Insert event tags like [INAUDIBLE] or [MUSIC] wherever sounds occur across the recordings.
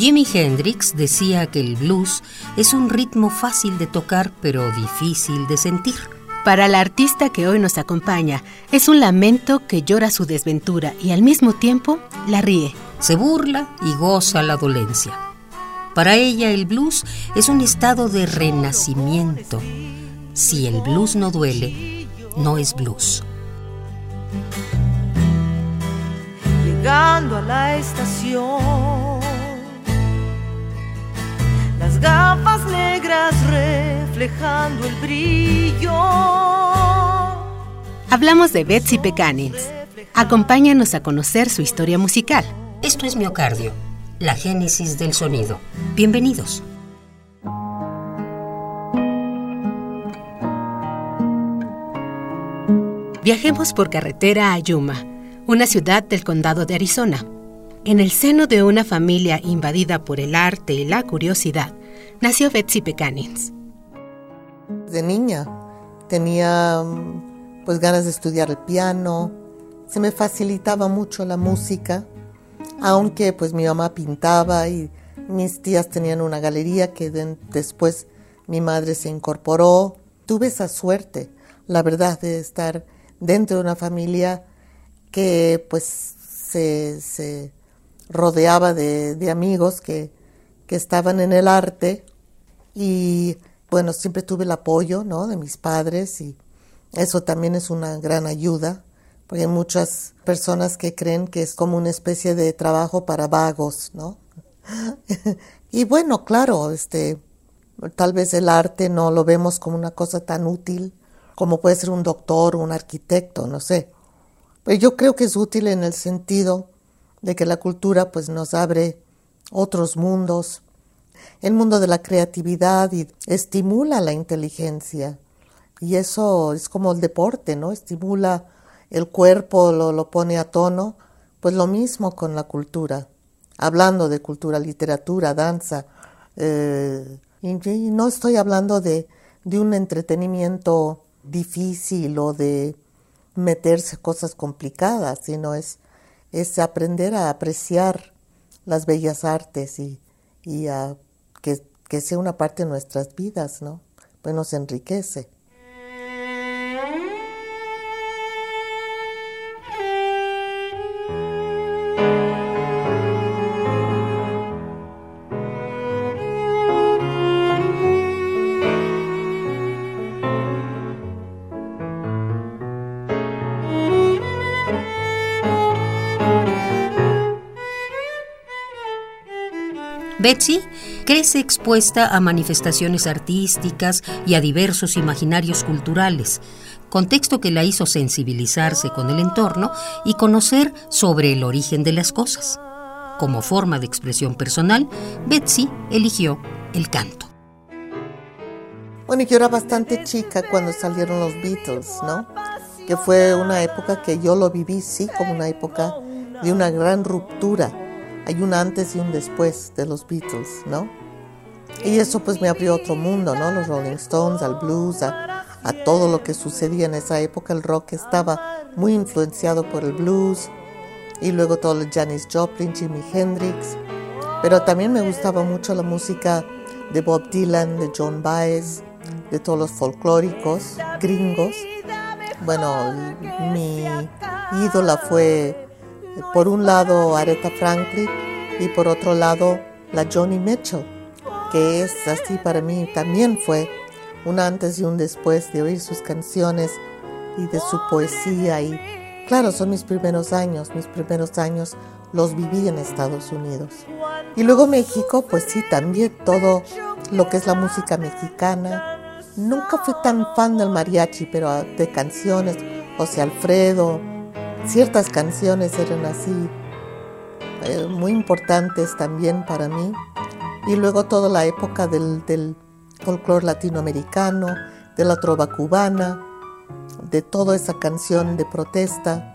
Jimi Hendrix decía que el blues es un ritmo fácil de tocar pero difícil de sentir. Para la artista que hoy nos acompaña, es un lamento que llora su desventura y al mismo tiempo la ríe. Se burla y goza la dolencia. Para ella el blues es un estado de renacimiento. Si el blues no duele, no es blues. Llegando a la estación gafas negras reflejando el brillo. Hablamos de Betsy Pecanins. Acompáñanos a conocer su historia musical. Esto es Miocardio, la génesis del sonido. Bienvenidos. Viajemos por carretera a Yuma, una ciudad del condado de Arizona. En el seno de una familia invadida por el arte y la curiosidad, nació Betsy Pecanins. De niña tenía pues ganas de estudiar el piano, se me facilitaba mucho la música, aunque pues mi mamá pintaba y mis tías tenían una galería que después mi madre se incorporó. Tuve esa suerte, la verdad, de estar dentro de una familia que pues se, rodeaba de, amigos que, que estaban en el arte y bueno, siempre tuve el apoyo ¿no? de mis padres y eso también es una gran ayuda, porque hay muchas personas que creen que es como una especie de trabajo para vagos, ¿no? [LAUGHS] y bueno, claro, este, tal vez el arte no lo vemos como una cosa tan útil como puede ser un doctor o un arquitecto, no sé. Pero yo creo que es útil en el sentido de que la cultura pues nos abre otros mundos, el mundo de la creatividad y estimula la inteligencia. Y eso es como el deporte, ¿no? Estimula el cuerpo, lo, lo pone a tono. Pues lo mismo con la cultura. Hablando de cultura, literatura, danza. Eh, y, no estoy hablando de, de un entretenimiento difícil o de meterse cosas complicadas, sino es, es aprender a apreciar las bellas artes y, y a que, sea una parte de nuestras vidas, ¿no? Pues nos enriquece. Betsy crece expuesta a manifestaciones artísticas y a diversos imaginarios culturales, contexto que la hizo sensibilizarse con el entorno y conocer sobre el origen de las cosas. Como forma de expresión personal, Betsy eligió el canto. Bueno, yo era bastante chica cuando salieron los Beatles, ¿no? Que fue una época que yo lo viví, sí, como una época de una gran ruptura hay un antes y un después de los Beatles, ¿no? Y eso pues me abrió otro mundo, ¿no? Los Rolling Stones, al blues, a, todo lo que sucedía en esa época. El rock estaba muy influenciado por el blues y luego todo el Janis Joplin, Jimi Hendrix. Pero también me gustaba mucho la música de Bob Dylan, de John Baez, de todos los folclóricos gringos. Bueno, mi ídola fue por un lado Aretha Franklin y por otro lado la Johnny Mitchell, que es así para mí también fue un antes y un después de oír sus canciones y de su poesía y claro, son mis primeros años, mis primeros años los viví en Estados Unidos. Y luego México, pues sí, también todo lo que es la música mexicana. Nunca fui tan fan del mariachi, pero de canciones, José Alfredo, ciertas canciones eran así eh, muy importantes también para mí. Y luego toda la época del, del folclore latinoamericano, de la trova cubana, de toda esa canción de protesta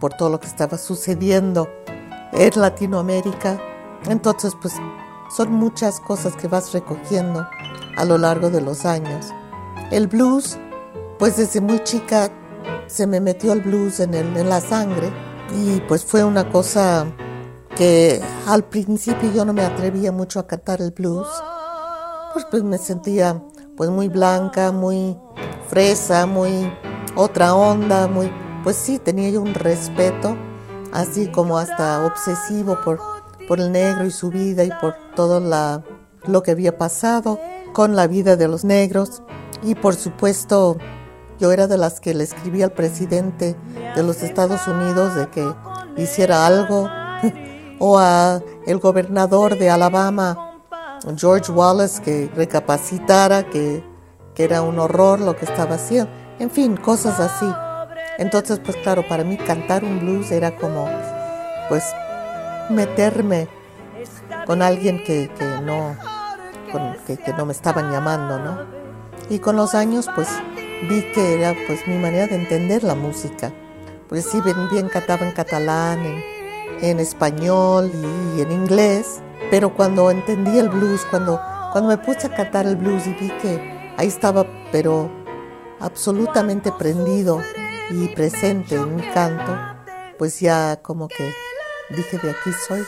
por todo lo que estaba sucediendo en Latinoamérica. Entonces, pues son muchas cosas que vas recogiendo a lo largo de los años. El blues, pues desde muy chica se me metió el blues en, en la sangre y pues fue una cosa que al principio yo no me atrevía mucho a cantar el blues, pues, pues me sentía pues muy blanca, muy fresa, muy otra onda, muy, pues sí, tenía yo un respeto, así como hasta obsesivo por, por el negro y su vida y por todo la, lo que había pasado con la vida de los negros. Y por supuesto, yo era de las que le escribía al presidente de los Estados Unidos de que hiciera algo, o a el gobernador de Alabama, George Wallace, que recapacitara que, que era un horror lo que estaba haciendo en fin, cosas así. Entonces, pues claro, para mí cantar un blues era como, pues, meterme con alguien que, no, que, no me estaban llamando, ¿no? Y con los años, pues, vi que era, pues, mi manera de entender la música. Pues sí, bien, bien cantaba en catalán, en, en español y en inglés, pero cuando entendí el blues, cuando, cuando me puse a cantar el blues y vi que ahí estaba, pero absolutamente prendido y presente en mi canto, pues ya como que dije de aquí soy.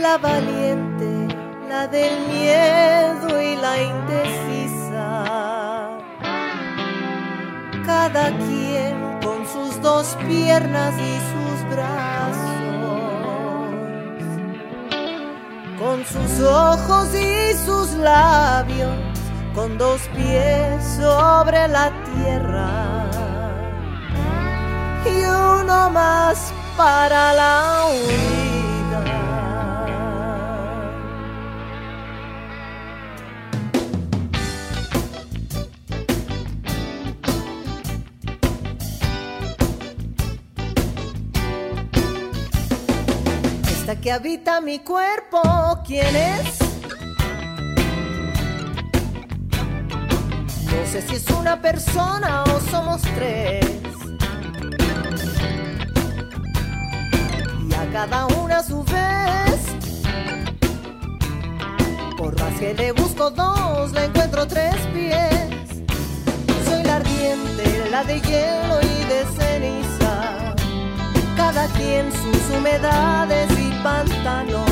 La valiente la del miedo y la indecisa. Cada quien con sus dos piernas y sus brazos, con sus ojos y sus labios, con dos pies sobre la tierra. Y uno más para la que habita mi cuerpo, ¿quién es? No sé si es una persona o somos tres. Y a cada una a su vez. Por más que le busco dos, le encuentro tres pies. Soy la ardiente, la de hielo y de ceniza. Cada quien sus humedades y pantanos,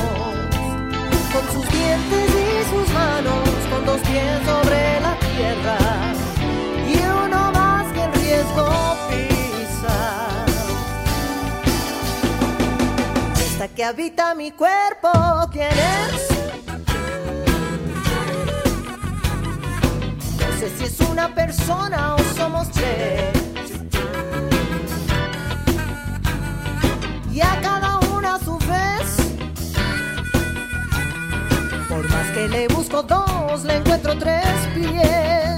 con sus dientes y sus manos, con dos pies sobre la tierra y uno más que en riesgo pisa. Esta que habita mi cuerpo, ¿quién es? No sé si es una persona o somos tres. Y a cada una su por más que le busco dos, le encuentro tres pies.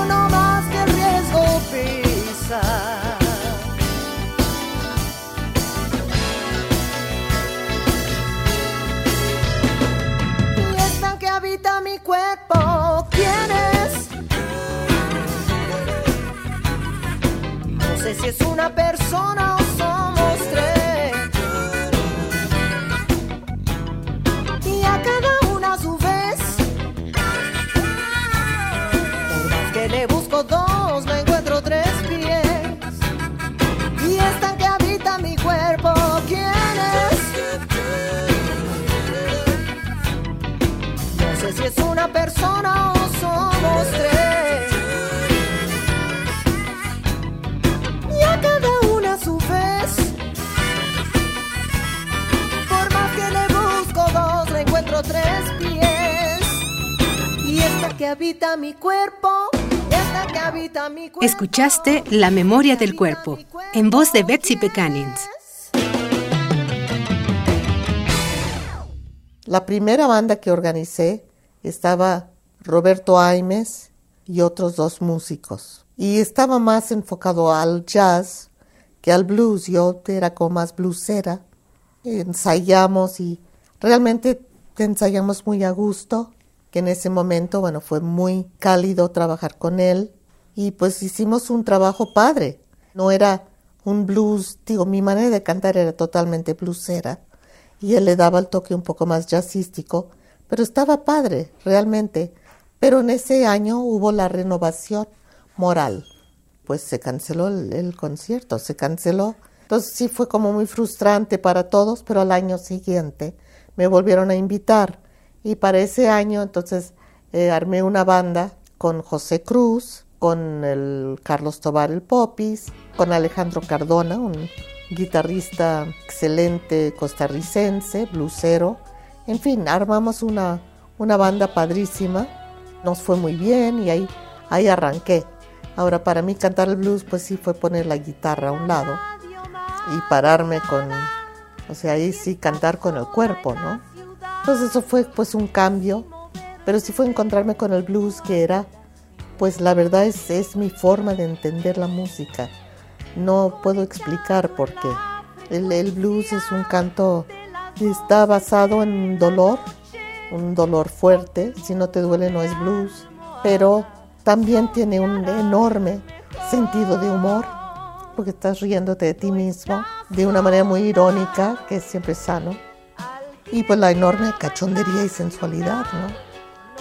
somos tres. Y a cada una a su vez. Por más que le busco dos, le encuentro tres pies. Y esta que habita mi cuerpo, esta que habita mi cuerpo. Escuchaste La memoria del cuerpo, en voz de Betsy Pecanins. La primera banda que organicé estaba Roberto Aimes y otros dos músicos. Y estaba más enfocado al jazz que al blues. Yo era como más bluesera. Ensayamos y realmente ensayamos muy a gusto, que en ese momento, bueno, fue muy cálido trabajar con él. Y pues hicimos un trabajo padre. No era un blues, digo, mi manera de cantar era totalmente bluesera y él le daba el toque un poco más jazzístico, pero estaba padre, realmente. Pero en ese año hubo la renovación moral, pues se canceló el, el concierto, se canceló. Entonces sí fue como muy frustrante para todos, pero al año siguiente me volvieron a invitar y para ese año entonces eh, armé una banda con José Cruz, con el Carlos Tobar el Popis, con Alejandro Cardona, un guitarrista excelente costarricense, blusero. En fin, armamos una, una banda padrísima. Nos fue muy bien y ahí, ahí arranqué. Ahora, para mí cantar el blues, pues sí fue poner la guitarra a un lado y pararme con, o sea, ahí sí cantar con el cuerpo, ¿no? Entonces eso fue pues un cambio, pero sí fue encontrarme con el blues que era, pues la verdad es, es mi forma de entender la música no puedo explicar por qué. El, el, blues es un canto que está basado en dolor, un dolor fuerte. Si no te duele no es blues, pero también tiene un enorme sentido de humor, porque estás riéndote de ti mismo de una manera muy irónica, que es siempre sano. Y pues la enorme cachondería y sensualidad, ¿no?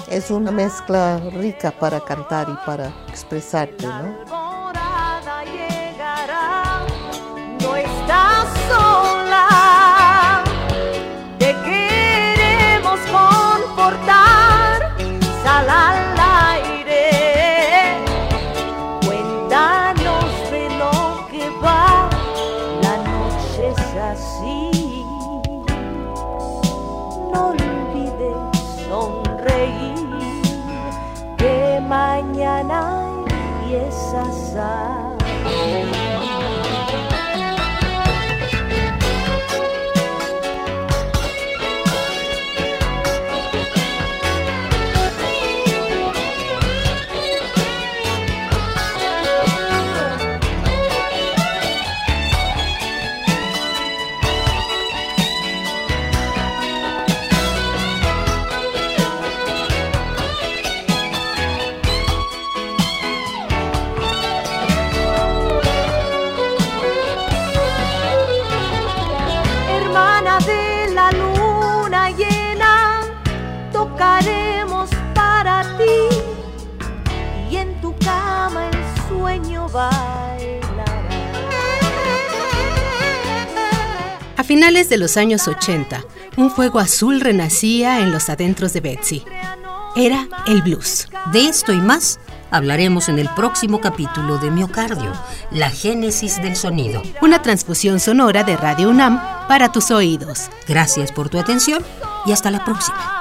Es una mezcla rica para cantar y para expresarte, ¿no? Así. No olvides sonreír, que mañana empiezas a. A finales de los años 80, un fuego azul renacía en los adentros de Betsy. Era el blues. De esto y más hablaremos en el próximo capítulo de Miocardio, la génesis del sonido. Una transfusión sonora de Radio UNAM para tus oídos. Gracias por tu atención y hasta la próxima.